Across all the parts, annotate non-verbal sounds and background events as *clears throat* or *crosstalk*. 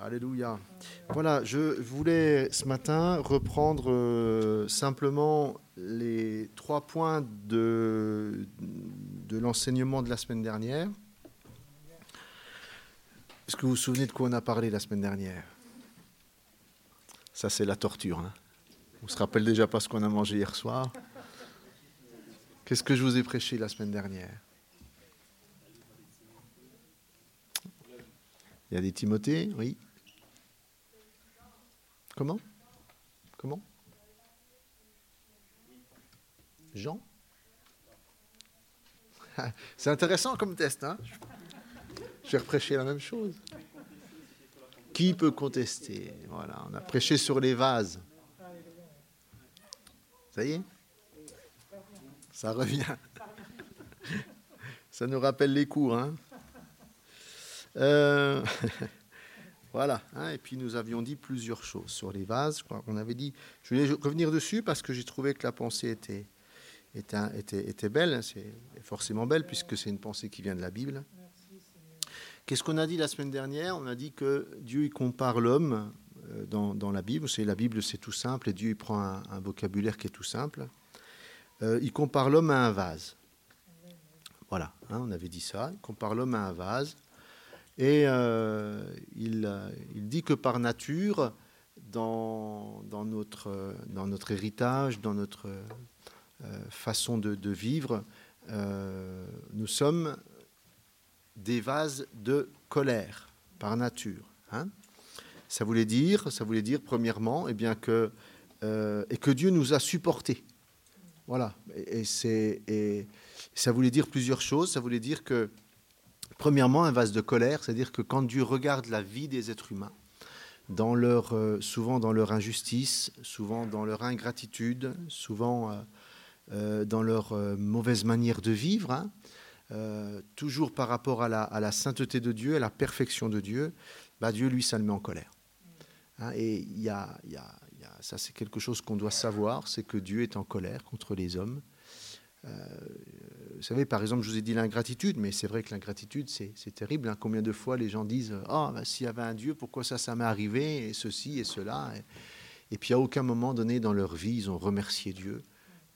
Alléluia. Voilà, je voulais ce matin reprendre euh, simplement les trois points de, l'enseignement de la semaine dernière. Est-ce que vous vous souvenez de quoi on a parlé la semaine dernière? Ça, c'est la torture. Hein. on se rappelle déjà pas ce qu'on a mangé hier soir. Qu'est-ce que je vous ai prêché la semaine dernière? Il y a des Timothées, oui. Comment? Comment? Jean? *laughs* C'est intéressant comme test, hein? Je vais reprêcher la même chose. Qui peut contester? Voilà, on a prêché sur les vases. Ça y est? Ça revient. *laughs* Ça nous rappelle les cours, hein? Euh, *laughs* Voilà. Hein, et puis nous avions dit plusieurs choses sur les vases. Avait dit, je voulais revenir dessus parce que j'ai trouvé que la pensée était, belle. C'est forcément belle puisque c'est une pensée qui vient de la Bible. Qu'est-ce qu'on a dit la semaine dernière? On a dit que Dieu il compare l'homme euh, dans, la Bible. C'est la Bible, c'est tout simple et Dieu il prend un, vocabulaire qui est tout simple. Euh, il compare l'homme à un vase. Voilà, hein, on avait dit ça. Il compare l'homme à un vase. Et euh, il, il, dit que par nature, dans, dans, notre, dans notre héritage, dans notre euh, façon de, vivre, euh, nous sommes des vases de colère par nature. Hein. ça voulait dire, ça voulait dire premièrement, et eh bien que et que Dieu nous a supportés. Voilà. Et, et, et, ça voulait dire plusieurs choses. Ça voulait dire que Premièrement, un vase de colère, c'est-à-dire que quand Dieu regarde la vie des êtres humains, euh, souvent dans leur injustice, souvent dans leur ingratitude, souvent euh, euh, dans leur mauvaise manière de vivre, hein, toujours par rapport à la, sainteté de Dieu, à la perfection de Dieu, bah, Dieu, lui, ça le met en colère. Hein, et ça, c'est quelque chose qu'on doit savoir, c'est que Dieu est en colère contre les hommes. Euh, vous savez, par exemple, je vous ai dit l'ingratitude, mais c'est vrai que l'ingratitude, c'est terrible. Hein. Combien de fois les gens disent Ah, oh, s'il y avait un Dieu, pourquoi ça, ça m'est arrivé, et ceci et cela. Et, puis à aucun moment donné dans leur vie, ils ont remercié Dieu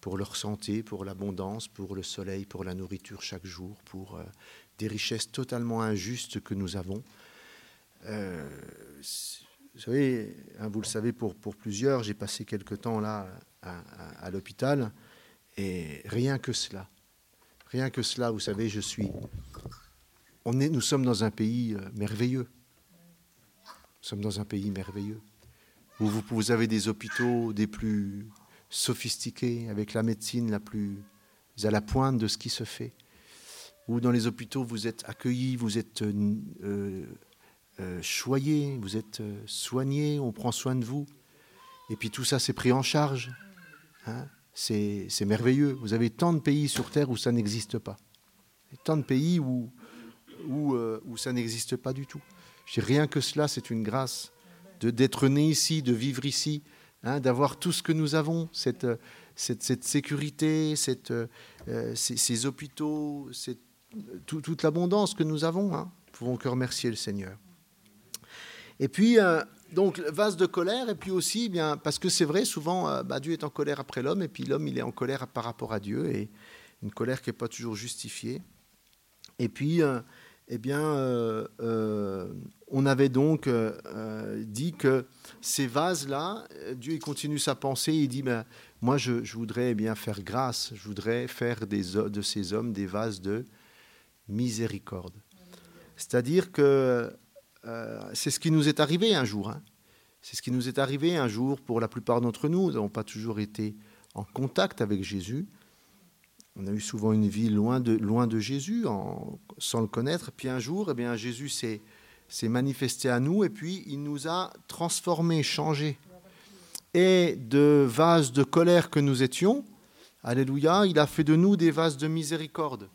pour leur santé, pour l'abondance, pour le soleil, pour la nourriture chaque jour, pour euh, des richesses totalement injustes que nous avons. Euh, vous savez, hein, vous le savez pour, plusieurs, j'ai passé quelque temps là à l'hôpital. Et rien que cela, rien que cela, vous savez, je suis. On est, nous sommes dans un pays euh, merveilleux. Nous sommes dans un pays merveilleux où vous, avez des hôpitaux des plus sophistiqués, avec la médecine la plus à la pointe de ce qui se fait. Où dans les hôpitaux vous êtes accueillis, vous êtes euh, euh, choyés, vous êtes soignés, on prend soin de vous. Et puis tout ça, c'est pris en charge. Hein c'est merveilleux. Vous avez tant de pays sur Terre où ça n'existe pas. Tant de pays où, euh, ça n'existe pas du tout. Je rien que cela, c'est une grâce d'être né ici, de vivre ici, hein, d'avoir tout ce que nous avons, cette, cette, cette sécurité, euh, ces, hôpitaux, toute l'abondance que nous avons. Hein. Nous pouvons que remercier le Seigneur. Et puis, euh, donc vase de colère, et puis aussi, eh bien, parce que c'est vrai, souvent, euh, bah, Dieu est en colère après l'homme, et puis l'homme, il est en colère par rapport à Dieu, et une colère qui n'est pas toujours justifiée. Et puis, euh, eh bien, euh, on avait donc dit que ces vases-là, Dieu il continue sa pensée, il dit, ben, moi, je, voudrais eh bien faire grâce, je voudrais faire des, de ces hommes des vases de miséricorde. C'est-à-dire que euh, c'est ce qui nous est arrivé un jour. Hein. C'est ce qui nous est arrivé un jour pour la plupart d'entre nous. Nous n'avons pas toujours été en contact avec Jésus. On a eu souvent une vie loin de, Jésus, sans le connaître. Puis un jour, eh bien, Jésus s'est, manifesté à nous et puis il nous a transformés, changés. Et de vases de colère que nous étions, Alléluia, il a fait de nous des vases de miséricorde.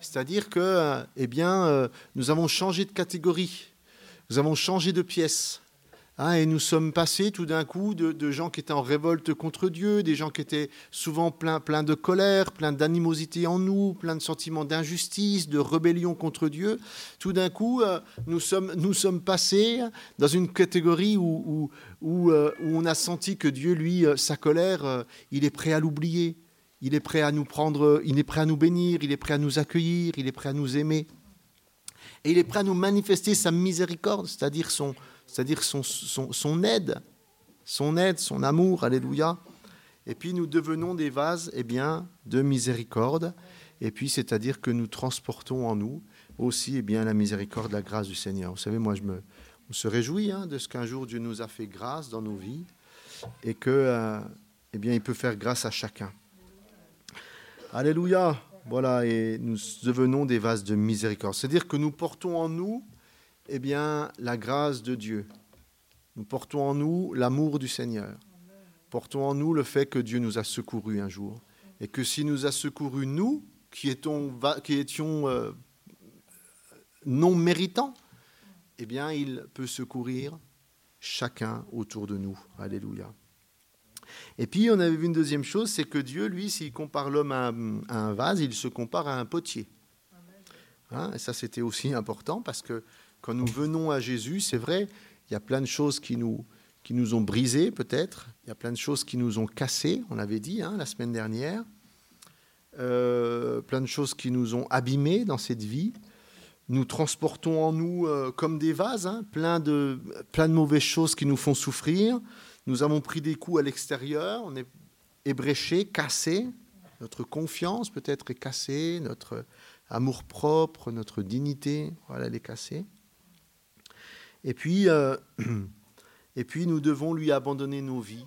C'est-à-dire que, eh euh, nous avons changé de catégorie. Nous avons changé de pièce. Hein, et nous sommes passés tout d'un coup de, gens qui étaient en révolte contre Dieu, des gens qui étaient souvent pleins plein de colère, pleins d'animosité en nous, pleins de sentiments d'injustice, de rébellion contre Dieu. Tout d'un coup, euh, nous, sommes, nous sommes passés dans une catégorie où, où, euh, où, on a senti que Dieu, lui, euh, sa colère, il est prêt à l'oublier. Il est prêt à nous prendre, il est prêt à nous bénir, il est prêt à nous accueillir, il est prêt à nous aimer. Et il est prêt à nous manifester sa miséricorde, c'est-à-dire son, c'est-à-dire son, son, aide, son aide, son amour, alléluia. Et puis nous devenons des vases eh bien, de miséricorde, et puis c'est-à-dire que nous transportons en nous aussi eh bien, la miséricorde, la grâce du Seigneur. Vous savez, moi je me, se réjouis hein, de ce qu'un jour Dieu nous a fait grâce dans nos vies, et que euh, eh bien, il peut faire grâce à chacun. Alléluia. Voilà, et nous devenons des vases de miséricorde. C'est-à-dire que nous portons en nous eh bien, la grâce de Dieu. Nous portons en nous l'amour du Seigneur. Portons en nous le fait que Dieu nous a secourus un jour. Et que s'il nous a secourus, nous, qui, étions, euh, non méritants, eh bien, il peut secourir chacun autour de nous. Alléluia. Et puis, on avait vu une deuxième chose, c'est que Dieu, lui, s'il compare l'homme à, un vase, il se compare à un potier. Hein, et ça, c'était aussi important parce que quand nous venons à Jésus, c'est vrai, il y a plein de choses qui nous, qui nous ont brisés peut-être, il y a plein de choses qui nous ont cassés, on l'avait dit hein, la semaine dernière, euh, plein de choses qui nous ont abîmés dans cette vie. Nous transportons en nous euh, comme des vases, hein, plein, de, plein de mauvaises choses qui nous font souffrir. Nous avons pris des coups à l'extérieur, on est ébréché, cassé, notre confiance peut-être est cassée, notre amour propre, notre dignité, voilà, elle est cassée. Et puis, euh, *clears throat* et puis nous devons lui abandonner nos vies.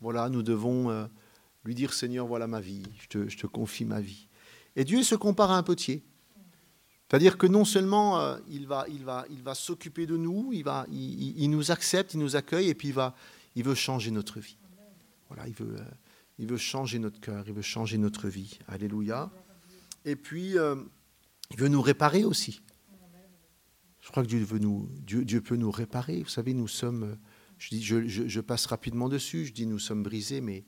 Voilà, nous devons euh, lui dire Seigneur, voilà ma vie, je te, je te, confie ma vie. Et Dieu se compare à un potier. C'est-à-dire que non seulement euh, il va, il va, il va s'occuper de nous, il, va, il, il, nous accepte, il nous accueille, et puis il, va, il veut changer notre vie. Voilà, il veut, il veut changer notre cœur, il veut changer notre vie. Alléluia. Et puis, il veut nous réparer aussi. Je crois que Dieu, veut nous, Dieu, Dieu, peut nous réparer. Vous savez, nous sommes, je, dis, je, je, passe rapidement dessus, je dis nous sommes brisés, mais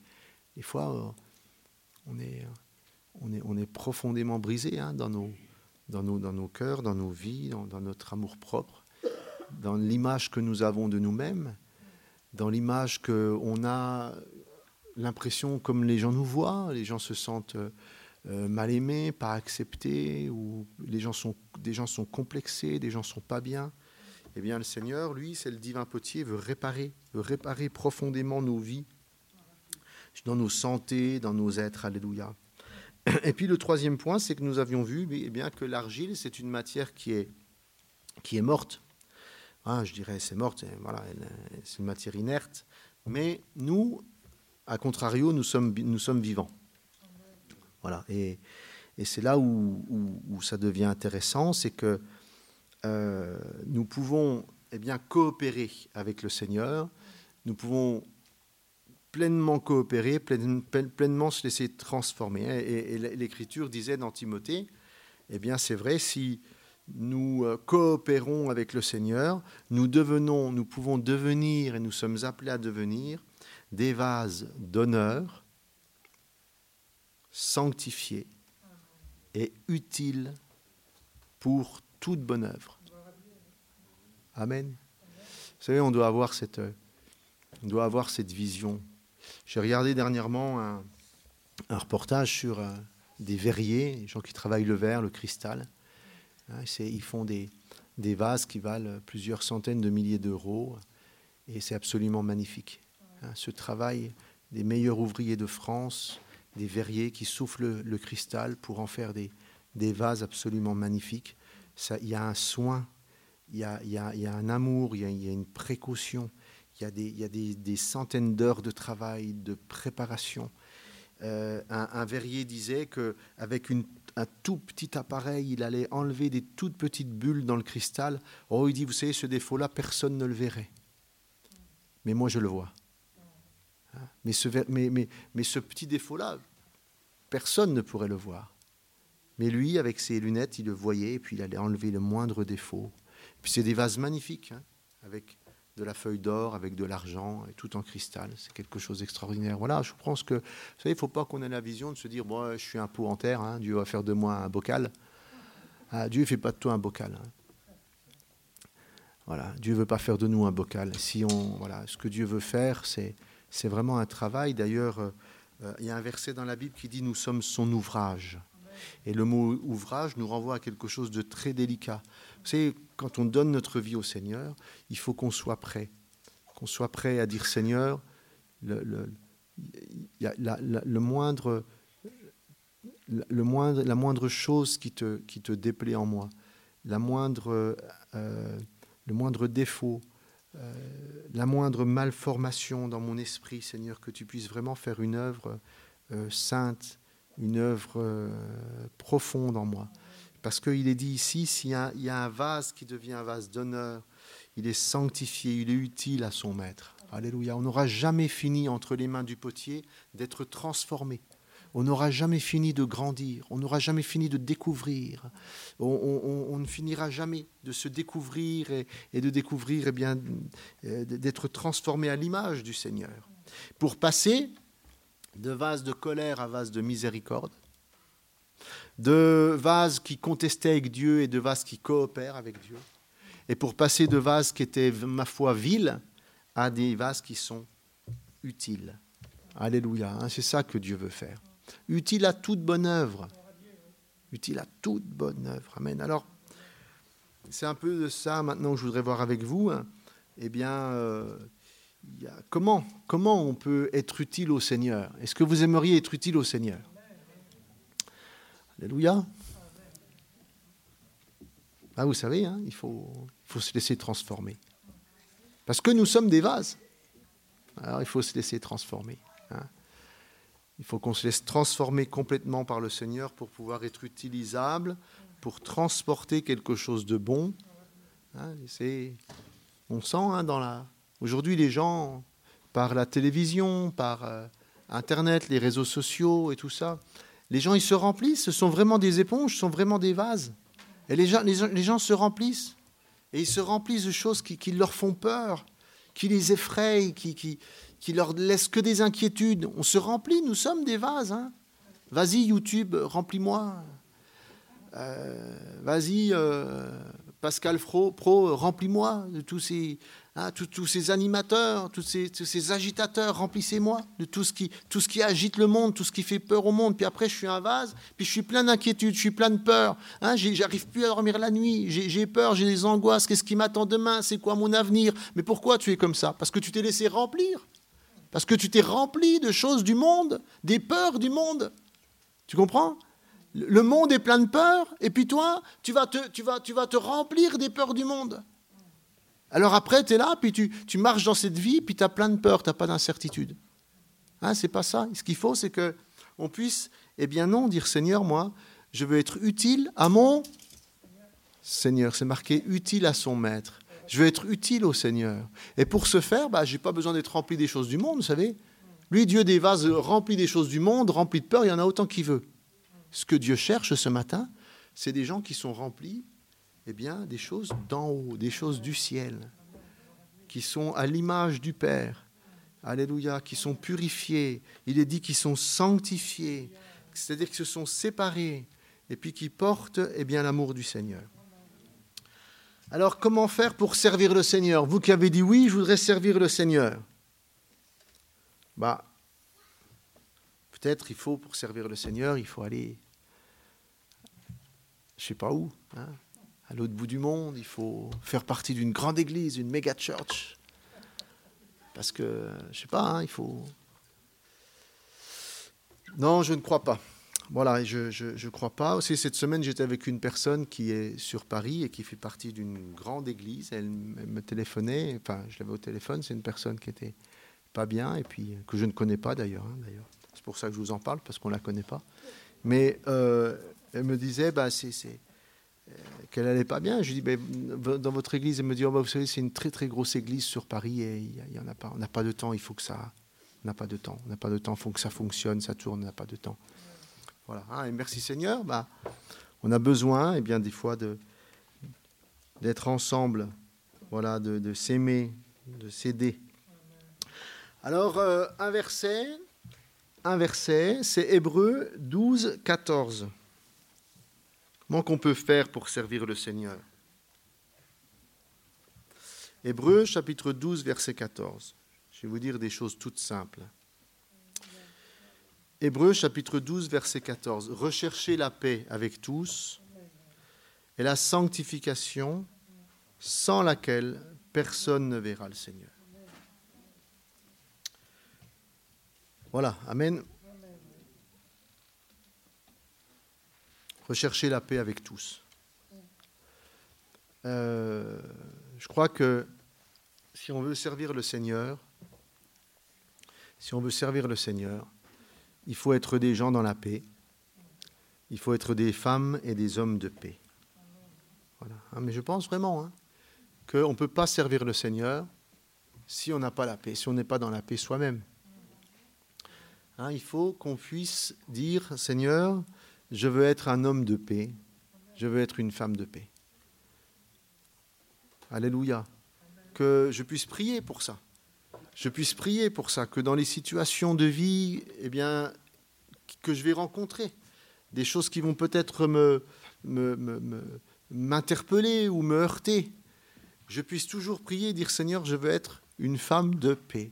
des fois, euh, on est, on est, on est profondément brisés hein, dans, nos, dans, nos, dans nos cœurs, dans nos vies, dans, dans notre amour propre, dans l'image que nous avons de nous-mêmes, dans l'image qu'on a l'impression comme les gens nous voient, les gens se sentent euh, mal aimés, pas acceptés, ou les gens sont, des gens sont complexés, des gens sont pas bien. Eh bien, le Seigneur, lui, c'est le divin potier, veut réparer, veut réparer profondément nos vies, dans nos santé, dans nos êtres. Alléluia. Et puis le troisième point, c'est que nous avions vu eh bien, que l'argile, c'est une matière qui est, qui est morte. Ah, je dirais, c'est morte, voilà, c'est une matière inerte. Mais nous, à contrario, nous sommes, nous sommes vivants. Voilà. Et, c'est là où, ça devient intéressant, c'est que euh, nous pouvons eh bien, coopérer avec le Seigneur, nous pouvons pleinement coopérer, pleinement se laisser transformer. Et, l'Écriture disait dans Timothée, eh bien c'est vrai, si nous euh, coopérons avec le Seigneur, nous devenons, nous pouvons devenir, et nous sommes appelés à devenir, des vases d'honneur sanctifié et utile pour toute bonne œuvre. Amen. Vous savez, on doit avoir cette, on doit avoir cette vision. J'ai regardé dernièrement un, reportage sur euh, des verriers, les gens qui travaillent le verre, le cristal. Hein, ils font des, vases qui valent plusieurs centaines de milliers d'euros et c'est absolument magnifique. Hein, ce travail des meilleurs ouvriers de France, des verriers qui soufflent le cristal pour en faire des, vases absolument magnifiques. Il y a un soin, il y a, un amour, il y a, une précaution, il y a des, centaines d'heures de travail, de préparation. Euh, un, un, verrier disait qu'avec un tout petit appareil, il allait enlever des toutes petites bulles dans le cristal. Oh, il dit, vous savez, ce défaut-là, personne ne le verrait. Mais moi, je le vois. Mais ce, mais, mais, mais ce petit défaut-là, personne ne pourrait le voir. Mais lui, avec ses lunettes, il le voyait et puis il allait enlever le moindre défaut. Puis c'est des vases magnifiques, hein, avec de la feuille d'or avec de l'argent et tout en cristal. C'est quelque chose d'extraordinaire. Voilà, je pense que, vous savez, il ne faut pas qu'on ait la vision de se dire, moi, je suis un pot en terre, hein, Dieu va faire de moi un bocal. Ah, Dieu ne fait pas de toi un bocal. Hein. Voilà, Dieu ne veut pas faire de nous un bocal. Si on, voilà, ce que Dieu veut faire, c'est, vraiment un travail. D'ailleurs, euh, euh, il y a un verset dans la Bible qui dit, nous sommes son ouvrage. Et le mot ouvrage nous renvoie à quelque chose de très délicat. Savez, quand on donne notre vie au Seigneur, il faut qu'on soit prêt. Qu'on soit prêt à dire Seigneur, le, le, le moindre, le moindre, la moindre chose qui te, qui te déplaît en moi, la moindre, euh, le moindre défaut, euh, la moindre malformation dans mon esprit, Seigneur, que tu puisses vraiment faire une œuvre euh, sainte, une œuvre profonde en moi. Parce qu'il est dit ici, s'il y, a un vase qui devient un vase d'honneur, il est sanctifié, il est utile à son maître. Alléluia. On n'aura jamais fini entre les mains du potier d'être transformé. On n'aura jamais fini de grandir, on n'aura jamais fini de découvrir, on, ne finira jamais de se découvrir et, de découvrir, eh bien, euh, d'être transformé à l'image du Seigneur. Pour passer de vase de colère à vase de miséricorde, de vases qui contestaient avec Dieu et de vases qui coopèrent avec Dieu. Et pour passer de vases qui étaient, ma foi, vils à des vases qui sont utiles. Alléluia, hein, c'est ça que Dieu veut faire. Utile à toute bonne œuvre. Utile à toute bonne œuvre. Amen. Alors, c'est un peu de ça maintenant que je voudrais voir avec vous. Hein. Eh bien, euh, comment, comment on peut être utile au Seigneur? Est-ce que vous aimeriez être utile au Seigneur? Alléluia. Ah, vous savez, hein, il, faut, se laisser transformer. Parce que nous sommes des vases. Alors il faut se laisser transformer. Hein. Il faut qu'on se laisse transformer complètement par le Seigneur pour pouvoir être utilisable, pour transporter quelque chose de bon. Hein, on sent dans la. Aujourd'hui, les gens, par la télévision, par euh, Internet, les réseaux sociaux et tout ça, les gens, ils se remplissent, ce sont vraiment des éponges, ce sont vraiment des vases. Et les gens, se remplissent. Et ils se remplissent de choses qui, leur font peur, qui les effrayent, qui, qui, leur laissent que des inquiétudes. On se remplit, nous sommes des vases. Hein. Vas-y, YouTube, remplis-moi. Euh, vas-y, euh, Pascal Pro remplis-moi de tous ces, hein, tous, ces animateurs, tous ces, agitateurs, remplissez-moi de tout ce, qui, tout ce qui agite le monde, tout ce qui fait peur au monde. Puis après, je suis un vase, puis je suis plein d'inquiétude, je suis plein de peur. Hein, J'arrive plus à dormir la nuit, j'ai peur, j'ai des angoisses. Qu'est-ce qui m'attend demain? C'est quoi mon avenir? Mais pourquoi tu es comme ça? Parce que tu t'es laissé remplir. Parce que tu t'es rempli de choses du monde, des peurs du monde. Tu comprends? Le monde est plein de peurs, et puis toi, tu vas te, tu vas, tu vas te remplir des peurs du monde. Alors après, tu es là, puis tu, tu, marches dans cette vie, puis tu as plein de peurs, tu n'as pas d'incertitude. Hein, c'est pas ça. Ce qu'il faut, c'est que on puisse, eh bien non, dire Seigneur, moi, je veux être utile à mon Seigneur. C'est marqué utile à son maître. Je veux être utile au Seigneur. Et pour ce faire, bah, je n'ai pas besoin d'être rempli des choses du monde, vous savez. Lui, Dieu des vases remplis des choses du monde, remplis de peur, il y en a autant qu'il veut. Ce que Dieu cherche ce matin, c'est des gens qui sont remplis eh bien, des choses d'en haut, des choses du ciel, qui sont à l'image du Père. Alléluia, qui sont purifiés. Il est dit qu'ils sont sanctifiés, c'est-à-dire qu'ils se sont séparés et puis qui portent eh bien, l'amour du Seigneur. Alors, comment faire pour servir le Seigneur? Vous qui avez dit oui, je voudrais servir le Seigneur. Bah, peut-être il faut, pour servir le Seigneur, il faut aller je ne sais pas où, hein, à l'autre bout du monde, il faut faire partie d'une grande église, une méga church. Parce que, je sais pas, hein, il faut. Non, je ne crois pas. Voilà, je ne crois pas. Aussi, cette semaine, j'étais avec une personne qui est sur Paris et qui fait partie d'une grande église. Elle, me téléphonait, enfin, je l'avais au téléphone. C'est une personne qui était pas bien et puis que je ne connais pas d'ailleurs. Hein, d'ailleurs. C'est pour ça que je vous en parle, parce qu'on ne la connaît pas. Mais euh, elle me disait bah, c'est, euh, qu'elle n'allait pas bien. Je lui dis bah, dans votre église, elle me dit oh, bah, vous savez, c'est une très très grosse église sur Paris et il y, en a pas. On n'a pas de temps, il faut que ça. On n'a pas de temps. On n'a pas de temps, faut que ça fonctionne, ça tourne, on n'a pas de temps. Voilà. Hein, et merci Seigneur. Bah, on a besoin, et eh bien, des fois, de, d'être ensemble, voilà, de, s'aimer de céder. Alors, euh, un verset, un verset, c'est Hébreu 12, 14. Comment qu'on peut faire pour servir le Seigneur? Hébreu chapitre 12, verset 14. Je vais vous dire des choses toutes simples. Hébreu chapitre 12, verset 14. Recherchez la paix avec tous et la sanctification sans laquelle personne ne verra le Seigneur. Voilà, Amen. Recherchez la paix avec tous. Euh, je crois que si on veut servir le Seigneur, si on veut servir le Seigneur, il faut être des gens dans la paix. Il faut être des femmes et des hommes de paix. Hein, mais je pense vraiment hein, qu'on ne peut pas servir le Seigneur si on n'a pas la paix, si on n'est pas dans la paix soi-même. Hein, il faut qu'on puisse dire, Seigneur, je veux être un homme de paix, je veux être une femme de paix. Alléluia. Que je puisse prier pour ça. Je puisse prier pour ça, que dans les situations de vie, eh bien, que je vais rencontrer, des choses qui vont peut-être m'interpeller ou me heurter, je puisse toujours prier et dire Seigneur, je veux être une femme de paix.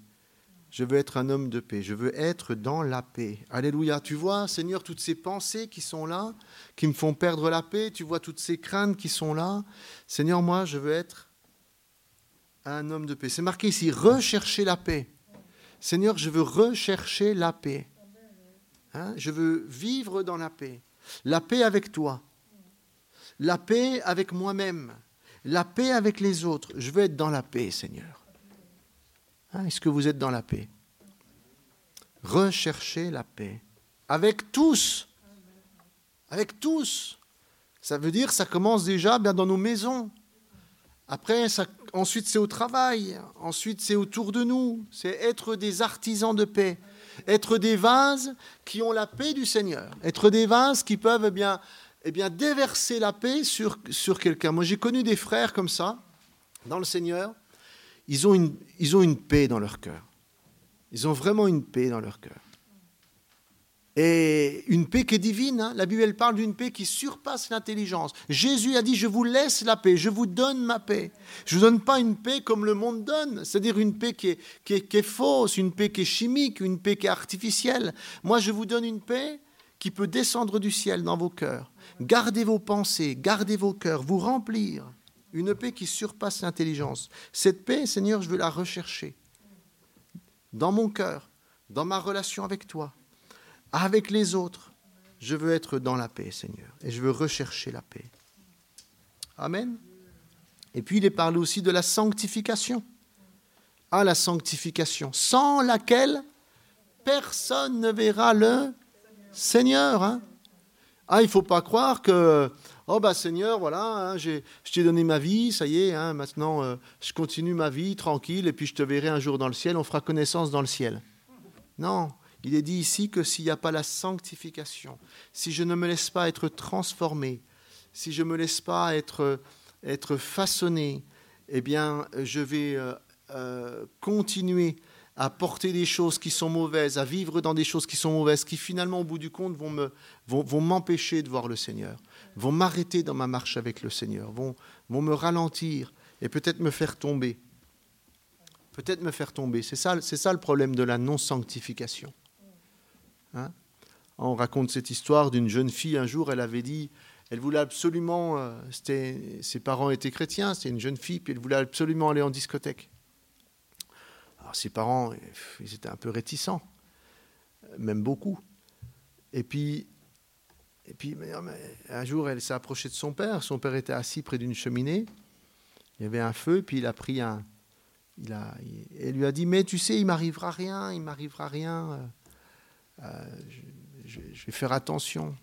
Je veux être un homme de paix. Je veux être dans la paix. Alléluia. Tu vois, Seigneur, toutes ces pensées qui sont là, qui me font perdre la paix. Tu vois toutes ces craintes qui sont là. Seigneur, moi, je veux être un homme de paix. C'est marqué ici, rechercher la paix. Seigneur, je veux rechercher la paix. Hein? Je veux vivre dans la paix. La paix avec toi. La paix avec moi-même. La paix avec les autres. Je veux être dans la paix, Seigneur. Hein, est-ce que vous êtes dans la paix? Recherchez la paix. Avec tous. Avec tous. Ça veut dire ça commence déjà bien dans nos maisons. Après, ensuite c'est au travail. Ensuite c'est autour de nous. C'est être des artisans de paix. Être des vases qui ont la paix du Seigneur. Être des vases qui peuvent eh bien, eh bien, déverser la paix sur, sur quelqu'un. Moi j'ai connu des frères comme ça dans le Seigneur ils ont une, ils ont une paix dans leur cœur. Ils ont vraiment une paix dans leur cœur. Et une paix qui est divine. Hein. La Bible, elle parle d'une paix qui surpasse l'intelligence. Jésus a dit, je vous laisse la paix, je vous donne ma paix. Je ne vous donne pas une paix comme le monde donne, c'est-à-dire une paix qui est, qui, est, qui est, fausse, une paix qui est chimique, une paix qui est artificielle. Moi, je vous donne une paix qui peut descendre du ciel dans vos cœurs. Gardez vos pensées, gardez vos cœurs, vous remplir une paix qui surpasse l'intelligence. Cette paix, Seigneur, je veux la rechercher dans mon cœur, dans ma relation avec toi, avec les autres. Je veux être dans la paix, Seigneur, et je veux rechercher la paix. Amen. Et puis il est parlé aussi de la sanctification. Ah, la sanctification, sans laquelle personne ne verra le Seigneur. Hein. Ah, il ne faut pas croire que Oh bah Seigneur, voilà, hein, je t'ai donné ma vie, ça y est, hein, maintenant euh, je continue ma vie tranquille et puis je te verrai un jour dans le ciel, on fera connaissance dans le ciel. Non, il est dit ici que s'il n'y a pas la sanctification, si je ne me laisse pas être transformé, si je ne me laisse pas être, être façonné, eh bien je vais euh, euh, continuer à porter des choses qui sont mauvaises, à vivre dans des choses qui sont mauvaises, qui finalement au bout du compte vont m'empêcher vont, de voir le Seigneur vont m'arrêter dans ma marche avec le Seigneur, vont, vont me ralentir et peut-être me faire tomber. Peut-être me faire tomber. C'est ça, c'est ça le problème de la non-sanctification. Hein? On raconte cette histoire d'une jeune fille, un jour, elle avait dit, elle voulait absolument, euh, ses parents étaient chrétiens, c'était une jeune fille, puis elle voulait absolument aller en discothèque. Alors ses parents, ils étaient un peu réticents, même beaucoup. Et puis et puis un jour, elle s'est approchée de son père. Son père était assis près d'une cheminée. Il y avait un feu, puis il a pris un. Il a, elle lui a dit Mais tu sais, il m'arrivera rien, il m'arrivera rien. Euh, euh, je, vais faire attention.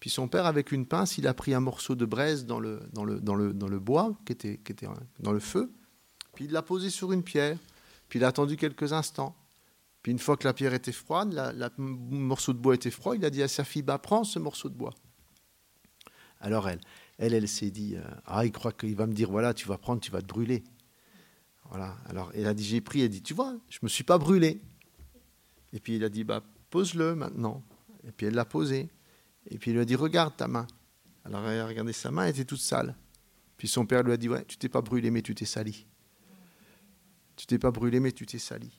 Puis son père, avec une pince, il a pris un morceau de braise dans le, dans le, dans le, dans le bois, qui était, qui était dans le feu. Puis il l'a posé sur une pierre. Puis il a attendu quelques instants. Puis une fois que la pierre était froide, le morceau de bois était froid, il a dit à sa fille, bah, prends ce morceau de bois. Alors elle, elle, elle s'est dit, euh, ah, il croit qu'il va me dire, voilà, tu vas prendre, tu vas te brûler. Voilà. Alors, il a dit, j'ai pris, a dit, tu vois, je me suis pas brûlé. Et puis il a dit, bah, pose-le maintenant. Et puis elle l'a posé. Et puis il lui a dit, regarde ta main. Alors elle a regardé sa main, elle était toute sale. Puis son père lui a dit, ouais, tu t'es pas brûlé, mais tu t'es sali. Tu t'es pas brûlé, mais tu t'es sali.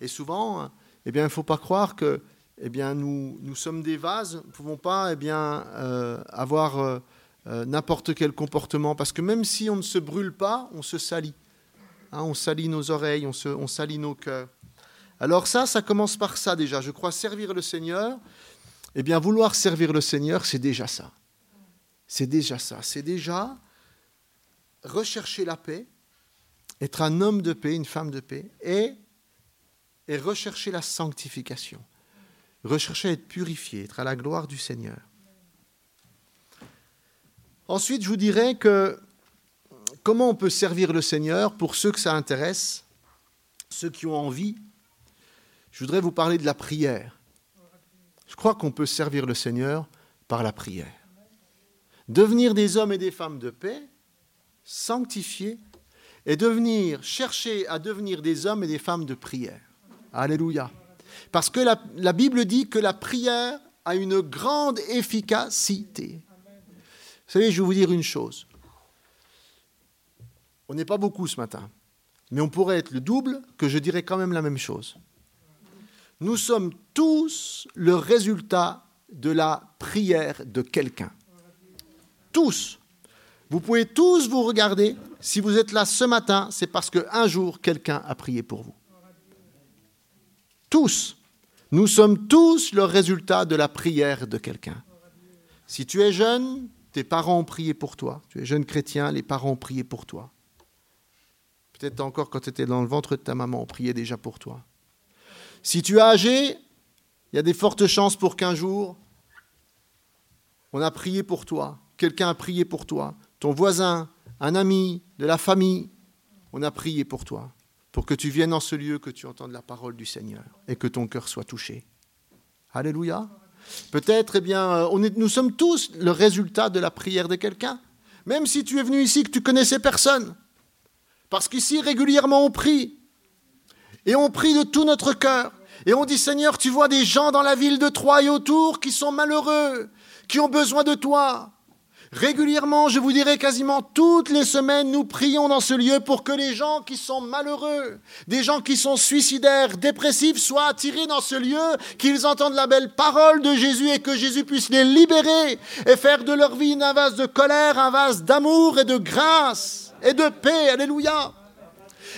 Et souvent, eh bien, il ne faut pas croire que eh bien, nous, nous sommes des vases, nous ne pouvons pas eh bien, euh, avoir euh, euh, n'importe quel comportement, parce que même si on ne se brûle pas, on se salit. Hein, on salit nos oreilles, on, se, on salit nos cœurs. Alors ça, ça commence par ça déjà. Je crois servir le Seigneur. Eh bien, vouloir servir le Seigneur, c'est déjà ça. C'est déjà ça. C'est déjà rechercher la paix, être un homme de paix, une femme de paix, et, et rechercher la sanctification. Rechercher à être purifié, être à la gloire du Seigneur. Ensuite, je vous dirais que comment on peut servir le Seigneur pour ceux que ça intéresse, ceux qui ont envie. Je voudrais vous parler de la prière. Je crois qu'on peut servir le Seigneur par la prière. Devenir des hommes et des femmes de paix, sanctifiés, et devenir, chercher à devenir des hommes et des femmes de prière. Alléluia. Parce que la, Bible dit que la prière a une grande efficacité. Vous savez, je vais vous dire une chose. On n'est pas beaucoup ce matin, mais on pourrait être le double, que je dirais quand même la même chose. Nous sommes tous le résultat de la prière de quelqu'un. Tous. Vous pouvez tous vous regarder. Si vous êtes là ce matin, c'est parce qu'un jour, quelqu'un a prié pour vous. Tous. Nous sommes tous le résultat de la prière de quelqu'un. Si tu es jeune, tes parents ont prié pour toi. Tu es jeune chrétien, les parents ont prié pour toi. Peut-être encore quand tu étais dans le ventre de ta maman, on priait déjà pour toi. Si tu es âgé, il y a des fortes chances pour qu'un jour, on a prié pour toi, quelqu'un a prié pour toi, ton voisin, un ami, de la famille, on a prié pour toi, pour que tu viennes en ce lieu, que tu entendes la parole du Seigneur et que ton cœur soit touché. Alléluia. Peut-être, eh bien, euh, nous sommes tous le résultat de la prière de quelqu'un. Même si tu es venu ici que tu connaissais personne. Parce qu'ici, régulièrement, on prie. Et on prie de tout notre cœur. Et on dit, Seigneur, tu vois des gens dans la ville de Troyes et autour qui sont malheureux, qui ont besoin de toi. Régulièrement, je vous dirais quasiment toutes les semaines, nous prions dans ce lieu pour que les gens qui sont malheureux, des gens qui sont suicidaires, dépressifs, soient attirés dans ce lieu, qu'ils entendent la belle parole de Jésus et que Jésus puisse les libérer et faire de leur vie un vase de colère, un vase d'amour et de grâce et de paix. Alléluia.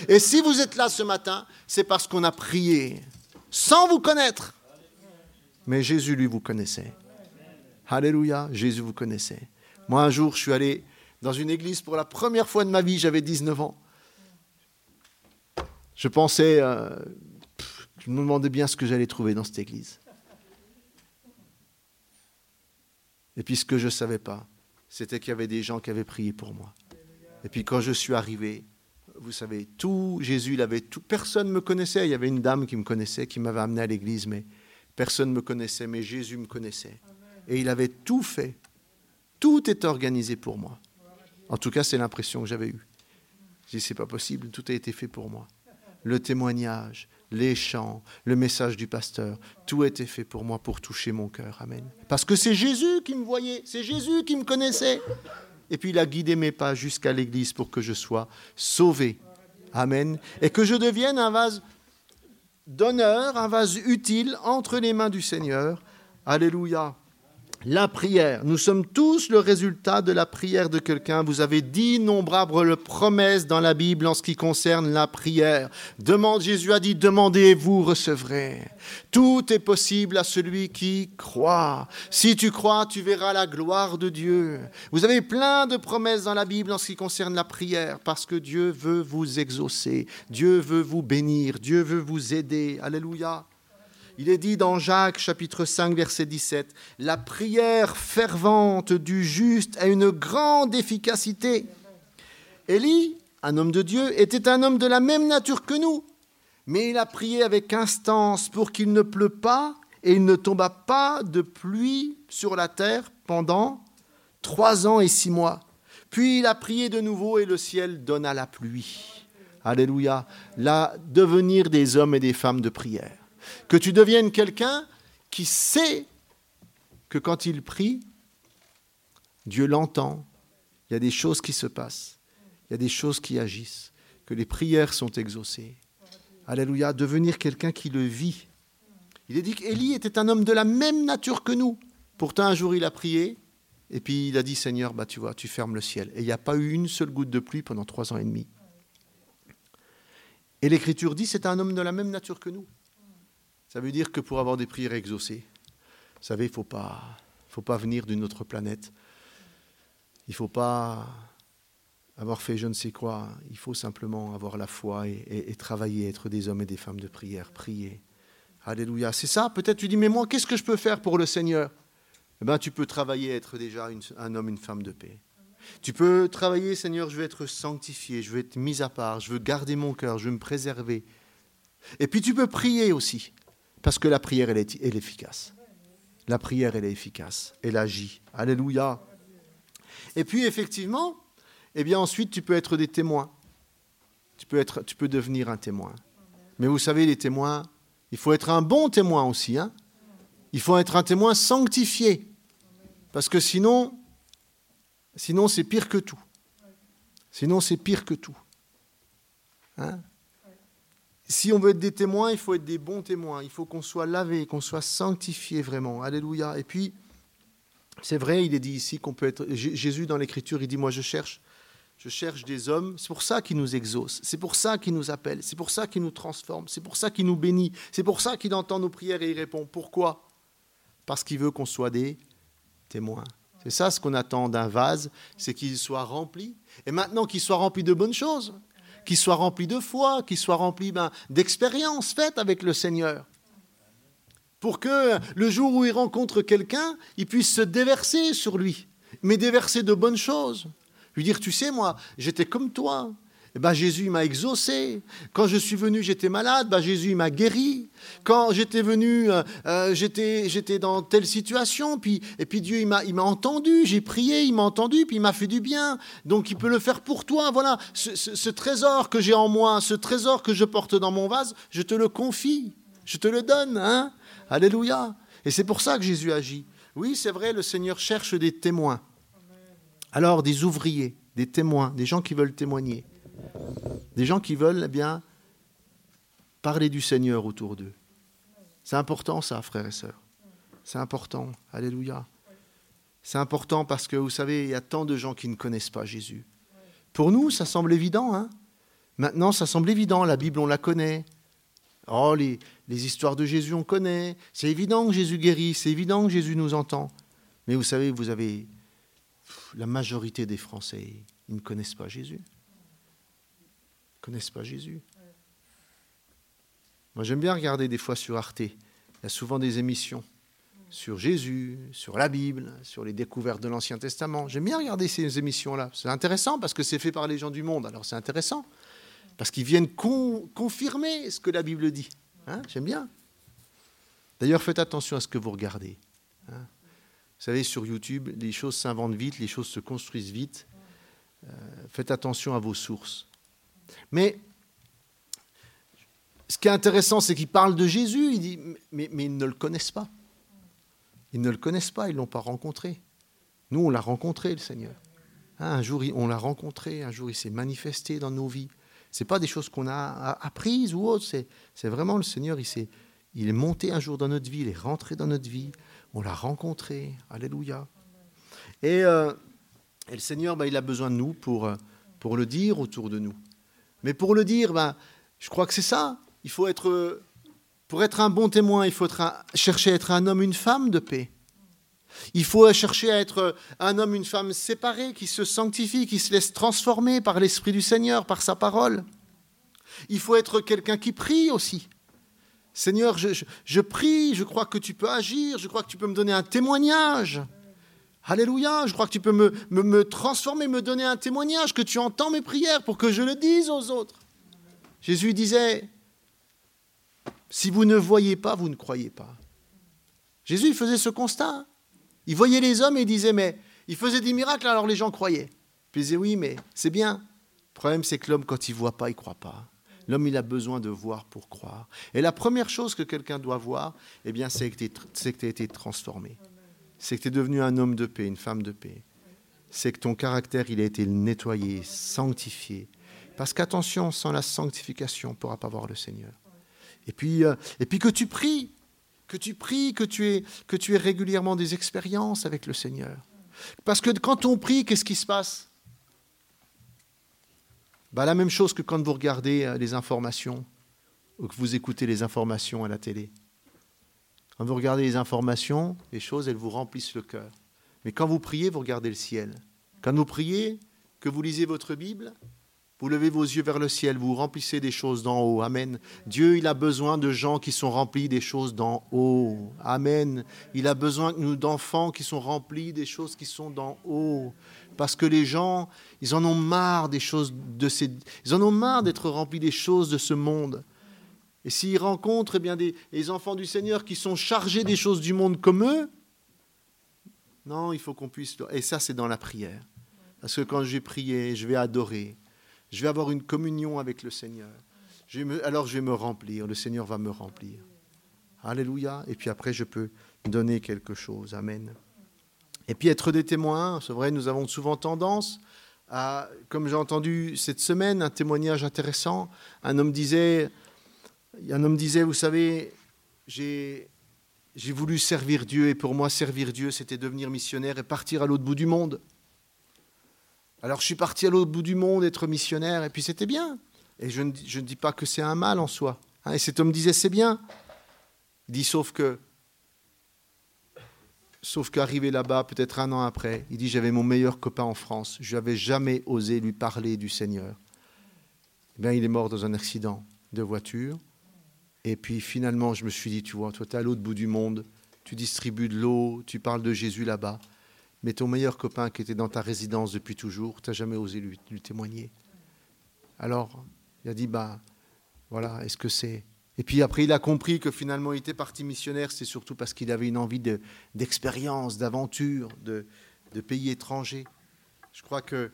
Et si vous êtes là ce matin, c'est parce qu'on a prié sans vous connaître. Mais Jésus, lui, vous connaissait. Alléluia, Jésus vous connaissait. Moi, un jour, je suis allé dans une église pour la première fois de ma vie, j'avais 19 ans. Je pensais, euh, je me demandais bien ce que j'allais trouver dans cette église. Et puis ce que je ne savais pas, c'était qu'il y avait des gens qui avaient prié pour moi. Et puis quand je suis arrivé, vous savez, tout, Jésus, il avait tout, personne ne me connaissait. Il y avait une dame qui me connaissait, qui m'avait amené à l'église, mais personne ne me connaissait, mais Jésus me connaissait. Et il avait tout fait tout est organisé pour moi. En tout cas, c'est l'impression que j'avais eue. Je dis, c'est pas possible, tout a été fait pour moi. Le témoignage, les chants, le message du pasteur, tout a été fait pour moi pour toucher mon cœur. Amen. Parce que c'est Jésus qui me voyait, c'est Jésus qui me connaissait. Et puis il a guidé mes pas jusqu'à l'église pour que je sois sauvé. Amen. Et que je devienne un vase d'honneur, un vase utile entre les mains du Seigneur. Alléluia. La prière. Nous sommes tous le résultat de la prière de quelqu'un. Vous avez d'innombrables promesses dans la Bible en ce qui concerne la prière. Demande, Jésus a dit, demandez, vous recevrez. Tout est possible à celui qui croit. Si tu crois, tu verras la gloire de Dieu. Vous avez plein de promesses dans la Bible en ce qui concerne la prière parce que Dieu veut vous exaucer. Dieu veut vous bénir. Dieu veut vous aider. Alléluia. Il est dit dans Jacques chapitre 5 verset 17, La prière fervente du juste a une grande efficacité. Élie, un homme de Dieu, était un homme de la même nature que nous, mais il a prié avec instance pour qu'il ne pleut pas et il ne tomba pas de pluie sur la terre pendant trois ans et six mois. Puis il a prié de nouveau et le ciel donna la pluie. Alléluia. Là, devenir des hommes et des femmes de prière. Que tu deviennes quelqu'un qui sait que quand il prie, Dieu l'entend. Il y a des choses qui se passent. Il y a des choses qui agissent. Que les prières sont exaucées. Alléluia. Devenir quelqu'un qui le vit. Il est dit qu'Élie était un homme de la même nature que nous. Pourtant, un jour, il a prié. Et puis, il a dit Seigneur, bah, tu vois, tu fermes le ciel. Et il n'y a pas eu une seule goutte de pluie pendant trois ans et demi. Et l'Écriture dit c'est un homme de la même nature que nous. Ça veut dire que pour avoir des prières exaucées, vous savez, il ne faut pas, faut pas venir d'une autre planète. Il ne faut pas avoir fait je ne sais quoi. Il faut simplement avoir la foi et, travailler, être des hommes et des femmes de prière, prier. Alléluia. C'est ça. Peut-être tu dis, mais moi, qu'est-ce que je peux faire pour le Seigneur? Eh ben, Tu peux travailler, être déjà un homme, une femme de paix. Tu peux travailler, Seigneur, je veux être sanctifié, je veux être mis à part, je veux garder mon cœur, je veux me préserver. Et puis tu peux prier aussi, parce que la prière, elle est, efficace. La prière, elle est efficace, elle agit. Alléluia. Et puis, effectivement, eh bien ensuite, tu peux être des témoins. Tu peux, être, tu peux devenir un témoin. Mais vous savez, les témoins, il faut être un bon témoin aussi. Hein il faut être un témoin sanctifié. Parce que sinon, sinon c'est pire que tout. Sinon, c'est pire que tout. Hein? Si on veut être des témoins, il faut être des bons témoins. Il faut qu'on soit lavé, qu'on soit sanctifié vraiment. Alléluia. Et puis, c'est vrai, il est dit ici qu'on peut être. Jésus, dans l'Écriture, il dit Moi, je cherche. Je cherche des hommes. C'est pour ça qu'il nous exauce. C'est pour ça qu'il nous appelle. C'est pour ça qu'il nous transforme. C'est pour ça qu'il nous bénit. C'est pour ça qu'il entend nos prières et il répond. Pourquoi? Parce qu'il veut qu'on soit des témoins. C'est ça ce qu'on attend d'un vase, c'est qu'il soit rempli. Et maintenant qu'il soit rempli de bonnes choses, qu'il soit rempli de foi, qu'il soit rempli ben, d'expériences faites avec le Seigneur. Pour que le jour où il rencontre quelqu'un, il puisse se déverser sur lui, mais déverser de bonnes choses. Lui dire, tu sais, moi, j'étais comme toi, ben, Jésus m'a exaucé. Quand je suis venu, j'étais malade, ben, Jésus m'a guéri. Quand j'étais venu, euh, euh, j'étais, dans telle situation, puis, et puis Dieu il m'a, entendu, j'ai prié, il m'a entendu, puis il m'a fait du bien. Donc il peut le faire pour toi. Voilà, ce, trésor que j'ai en moi, ce trésor que je porte dans mon vase, je te le confie, je te le donne. Hein Alléluia. Et c'est pour ça que Jésus agit. Oui, c'est vrai, le Seigneur cherche des témoins. Alors des ouvriers, des témoins, des gens qui veulent témoigner. Des gens qui veulent eh bien, parler du Seigneur autour d'eux. C'est important ça, frères et sœurs. C'est important. Alléluia. C'est important parce que, vous savez, il y a tant de gens qui ne connaissent pas Jésus. Pour nous, ça semble évident. Hein Maintenant, ça semble évident. La Bible, on la connaît. Oh, les, les histoires de Jésus, on connaît. C'est évident que Jésus guérit. C'est évident que Jésus nous entend. Mais vous savez, vous avez la majorité des Français, ils ne connaissent pas Jésus connaissent pas Jésus. Moi, j'aime bien regarder des fois sur Arte. Il y a souvent des émissions sur Jésus, sur la Bible, sur les découvertes de l'Ancien Testament. J'aime bien regarder ces émissions-là. C'est intéressant parce que c'est fait par les gens du monde. Alors c'est intéressant parce qu'ils viennent confirmer ce que la Bible dit. Hein, j'aime bien. D'ailleurs, faites attention à ce que vous regardez. Hein. Vous savez, sur YouTube, les choses s'inventent vite, les choses se construisent vite. Euh, faites attention à vos sources. Mais ce qui est intéressant, c'est qu'il parle de Jésus, il dit, mais, ils ne le connaissent pas. Ils ne le connaissent pas, ils ne l'ont pas rencontré. Nous, on l'a rencontré, le Seigneur. Hein, un jour, on l'a rencontré, un jour, il s'est manifesté dans nos vies. Ce n'est pas des choses qu'on a apprises ou autres, c'est vraiment le Seigneur, il, est, monté un jour dans notre vie, il est rentré dans notre vie, on l'a rencontré. Alléluia. Et, euh, le Seigneur, ben, il a besoin de nous pour, pour le dire autour de nous. Mais pour le dire, ben, je crois que c'est ça. Il faut être, pour être un bon témoin, il faut chercher à être un homme, une femme de paix. Il faut chercher à être un homme, une femme séparés, qui se sanctifie, qui se laisse transformer par l'Esprit du Seigneur, par sa parole. Il faut être quelqu'un qui prie aussi. Seigneur, je, prie, je crois que tu peux agir, je crois que tu peux me donner un témoignage. Alléluia, je crois que tu peux me, me, transformer, me donner un témoignage, que tu entends mes prières pour que je le dise aux autres. Jésus disait, si vous ne voyez pas, vous ne croyez pas. Jésus faisait ce constat. Il voyait les hommes et il disait, mais il faisait des miracles, alors les gens croyaient. Puis il disait, oui, mais c'est bien. problème, c'est que l'homme, quand il voit pas, il croit pas. L'homme, il a besoin de voir pour croire. Et la première chose que quelqu'un doit voir, eh bien, c'est que tu as été transformé. C'est que tu es devenu un homme de paix, une femme de paix. C'est que ton caractère, il a été nettoyé, sanctifié. Parce qu'attention, sans la sanctification, on ne pourra pas voir le Seigneur. Et puis, euh, et puis que tu pries, que tu pries, que tu, es, que tu aies régulièrement des expériences avec le Seigneur. Parce que quand on prie, qu'est-ce qui se passe? Bah, La même chose que quand vous regardez euh, les informations ou que vous écoutez les informations à la télé. Quand vous regardez les informations, les choses, elles vous remplissent le cœur. Mais quand vous priez, vous regardez le ciel. Quand vous priez, que vous lisez votre Bible, vous levez vos yeux vers le ciel, vous remplissez des choses d'en haut. Amen. Dieu, il a besoin de gens qui sont remplis des choses d'en haut. Amen. Il a besoin d'enfants qui sont remplis des choses qui sont d'en haut. Parce que les gens, ils en ont marre des choses de ces, ils en ont marre d'être remplis des choses de ce monde. Et s'ils rencontrent eh bien, des, les enfants du Seigneur qui sont chargés des choses du monde comme eux, non, il faut qu'on puisse. Et ça, c'est dans la prière. Parce que quand je vais prier, je vais adorer, je vais avoir une communion avec le Seigneur. alors je vais me remplir, le Seigneur va me remplir. Alléluia. Et puis après, je peux donner quelque chose. Amen. Et puis être des témoins, c'est vrai, nous avons souvent tendance à, comme j'ai entendu cette semaine, un témoignage intéressant. Un homme disait, un homme disait, vous savez, j'ai voulu servir Dieu et pour moi servir Dieu c'était devenir missionnaire et partir à l'autre bout du monde. Alors je suis parti à l'autre bout du monde être missionnaire et puis c'était bien. Et je ne, dis pas que c'est un mal en soi. Hein. et cet homme disait c'est bien. Il dit sauf que, sauf qu'arrivé là-bas, peut-être un an après, il dit j'avais mon meilleur copain en France. Je n'avais jamais osé lui parler du Seigneur. Eh bien, il est mort dans un accident de voiture. Et puis finalement, je me suis dit, tu vois, toi, tu es à l'autre bout du monde, tu distribues de l'eau, tu parles de Jésus là-bas, mais ton meilleur copain qui était dans ta résidence depuis toujours, tu n'as jamais osé lui, témoigner. Alors, il a dit, bah, voilà, est-ce que c'est... Et puis après, il a compris que finalement, il était parti missionnaire, c'est surtout parce qu'il avait une envie d'expérience, d'aventure, de, de pays étrangers. Je crois que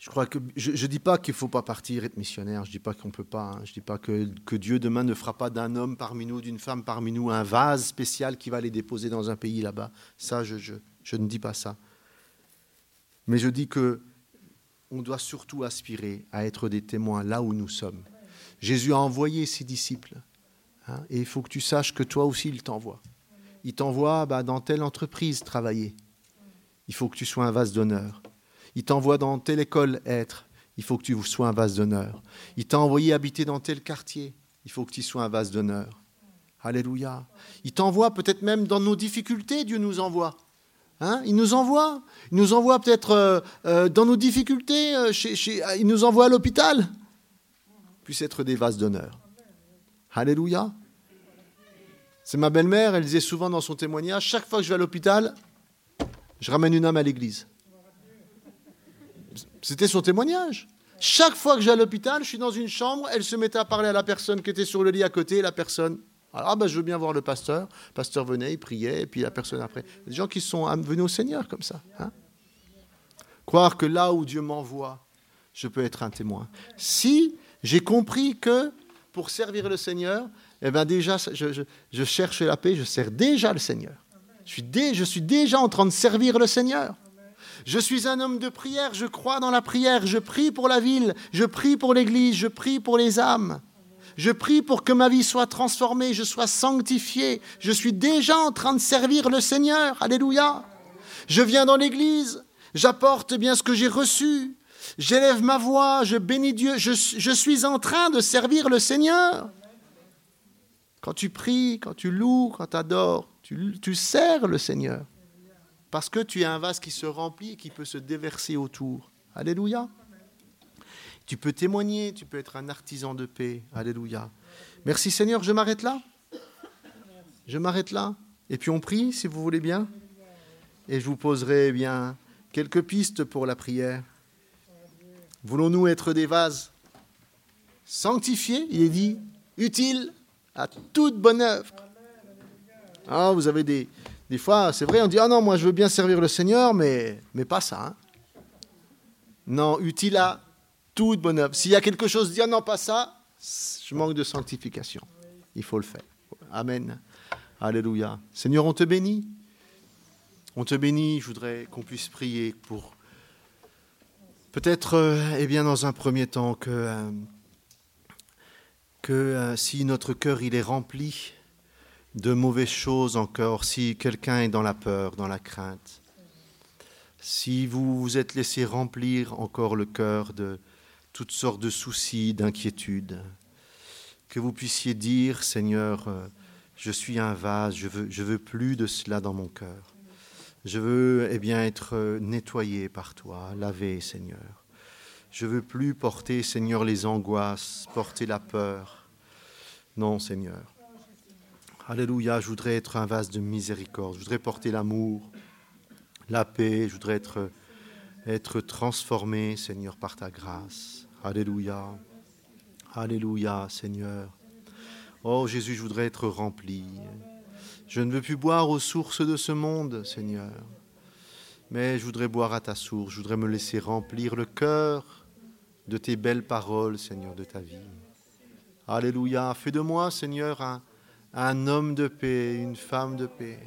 je ne dis pas qu'il ne faut pas partir être missionnaire, je ne dis pas qu'on ne peut pas, hein. je ne dis pas que, Dieu demain ne fera pas d'un homme parmi nous, d'une femme parmi nous, un vase spécial qui va les déposer dans un pays là-bas. Ça, je, ne dis pas ça. Mais je dis que on doit surtout aspirer à être des témoins là où nous sommes. Jésus a envoyé ses disciples. Hein, et il faut que tu saches que toi aussi, il t'envoie. Il t'envoie bah, dans telle entreprise travailler. Il faut que tu sois un vase d'honneur. Il t'envoie dans telle école être. Il faut que tu sois un vase d'honneur. Il t'a envoyé habiter dans tel quartier. Il faut que tu sois un vase d'honneur. Alléluia. Il t'envoie peut-être même dans nos difficultés, Dieu nous envoie. Hein il nous envoie. Il nous envoie peut-être euh, euh, dans nos difficultés. Euh, il nous envoie à l'hôpital. Puisse être des vases d'honneur. Alléluia. C'est ma belle-mère, elle disait souvent dans son témoignage, chaque fois que je vais à l'hôpital, je ramène une âme à l'église. C'était son témoignage. Chaque fois que j'ai à l'hôpital, je suis dans une chambre, elle se mettait à parler à la personne qui était sur le lit à côté, la personne. Ah ben je veux bien voir le pasteur. Le pasteur venait, il priait, et puis la personne après. Des gens qui sont venus au Seigneur comme ça. Hein. Croire que là où Dieu m'envoie, je peux être un témoin. Si j'ai compris que pour servir le Seigneur, eh ben déjà, je, cherche la paix, je sers déjà le Seigneur. Je suis déjà en train de servir le Seigneur. Je suis un homme de prière, je crois dans la prière, je prie pour la ville, je prie pour l'Église, je prie pour les âmes. Je prie pour que ma vie soit transformée, je sois sanctifié. Je suis déjà en train de servir le Seigneur. Alléluia. Je viens dans l'Église, j'apporte bien ce que j'ai reçu. J'élève ma voix, je bénis Dieu, je, suis en train de servir le Seigneur. Quand tu pries, quand tu loues, quand tu adores, tu, tu sers le Seigneur. Parce que tu es un vase qui se remplit et qui peut se déverser autour. Alléluia. Tu peux témoigner, tu peux être un artisan de paix. Alléluia. Merci Seigneur, je m'arrête là. Je m'arrête là. Et puis on prie, si vous voulez bien. Et je vous poserai eh bien quelques pistes pour la prière. Voulons-nous être des vases sanctifiés, il est dit, utiles à toute bonne œuvre? Ah, vous avez des, des fois, c'est vrai, on dit Ah non, moi je veux bien servir le Seigneur, mais, pas ça. Hein. Non, utile à toute bonne œuvre. S'il y a quelque chose, dire non, pas ça, je manque de sanctification. Il faut le faire. Amen. Alléluia. Seigneur, on te bénit. On te bénit. Je voudrais qu'on puisse prier pour peut-être, euh, eh bien, dans un premier temps, que, euh, euh, si notre cœur il est rempli de mauvaises choses encore, si quelqu'un est dans la peur, dans la crainte, si vous vous êtes laissé remplir encore le cœur de toutes sortes de soucis, d'inquiétudes, que vous puissiez dire, Seigneur, euh, je suis un vase, je veux, je veux plus de cela dans mon cœur. Je veux eh bien être euh, nettoyé par toi, lavé, Seigneur. Je veux plus porter, Seigneur, les angoisses, porter la peur. Non, Seigneur. Alléluia, je voudrais être un vase de miséricorde, je voudrais porter l'amour, la paix, je voudrais être, transformé, Seigneur, par ta grâce. Alléluia. Alléluia, Seigneur. Oh Jésus, je voudrais être rempli. Je ne veux plus boire aux sources de ce monde, Seigneur. Mais je voudrais boire à ta source. Je voudrais me laisser remplir le cœur de tes belles paroles, Seigneur, de ta vie. Alléluia. Fais de moi, Seigneur, un, un homme de paix, une femme de paix,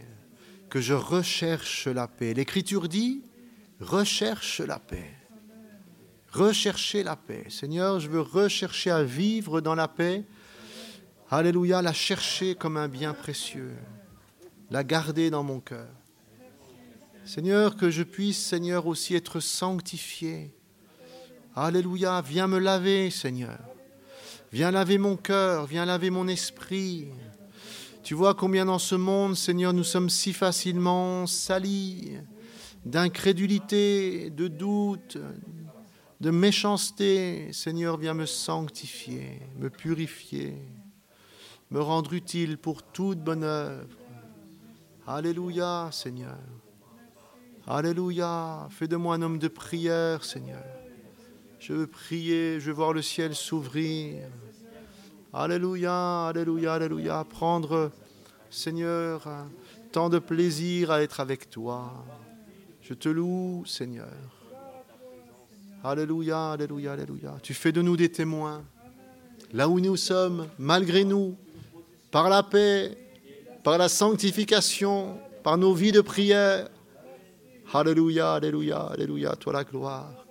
que je recherche la paix. L'Écriture dit, recherche la paix. Rechercher la paix. Seigneur, je veux rechercher à vivre dans la paix. Alléluia, la chercher comme un bien précieux, la garder dans mon cœur. Seigneur, que je puisse, Seigneur, aussi être sanctifié. Alléluia, viens me laver, Seigneur. Viens laver mon cœur, viens laver mon esprit. Tu vois combien dans ce monde, Seigneur, nous sommes si facilement salis d'incrédulité, de doute, de méchanceté. Seigneur, viens me sanctifier, me purifier, me rendre utile pour toute bonne œuvre. Alléluia, Seigneur. Alléluia. Fais de moi un homme de prière, Seigneur. Je veux prier, je veux voir le ciel s'ouvrir. Alléluia, Alléluia, Alléluia. Prendre, Seigneur, tant de plaisir à être avec toi. Je te loue, Seigneur. Alléluia, Alléluia, Alléluia. Tu fais de nous des témoins. Là où nous sommes, malgré nous, par la paix, par la sanctification, par nos vies de prière. Alléluia, Alléluia, Alléluia, toi la gloire.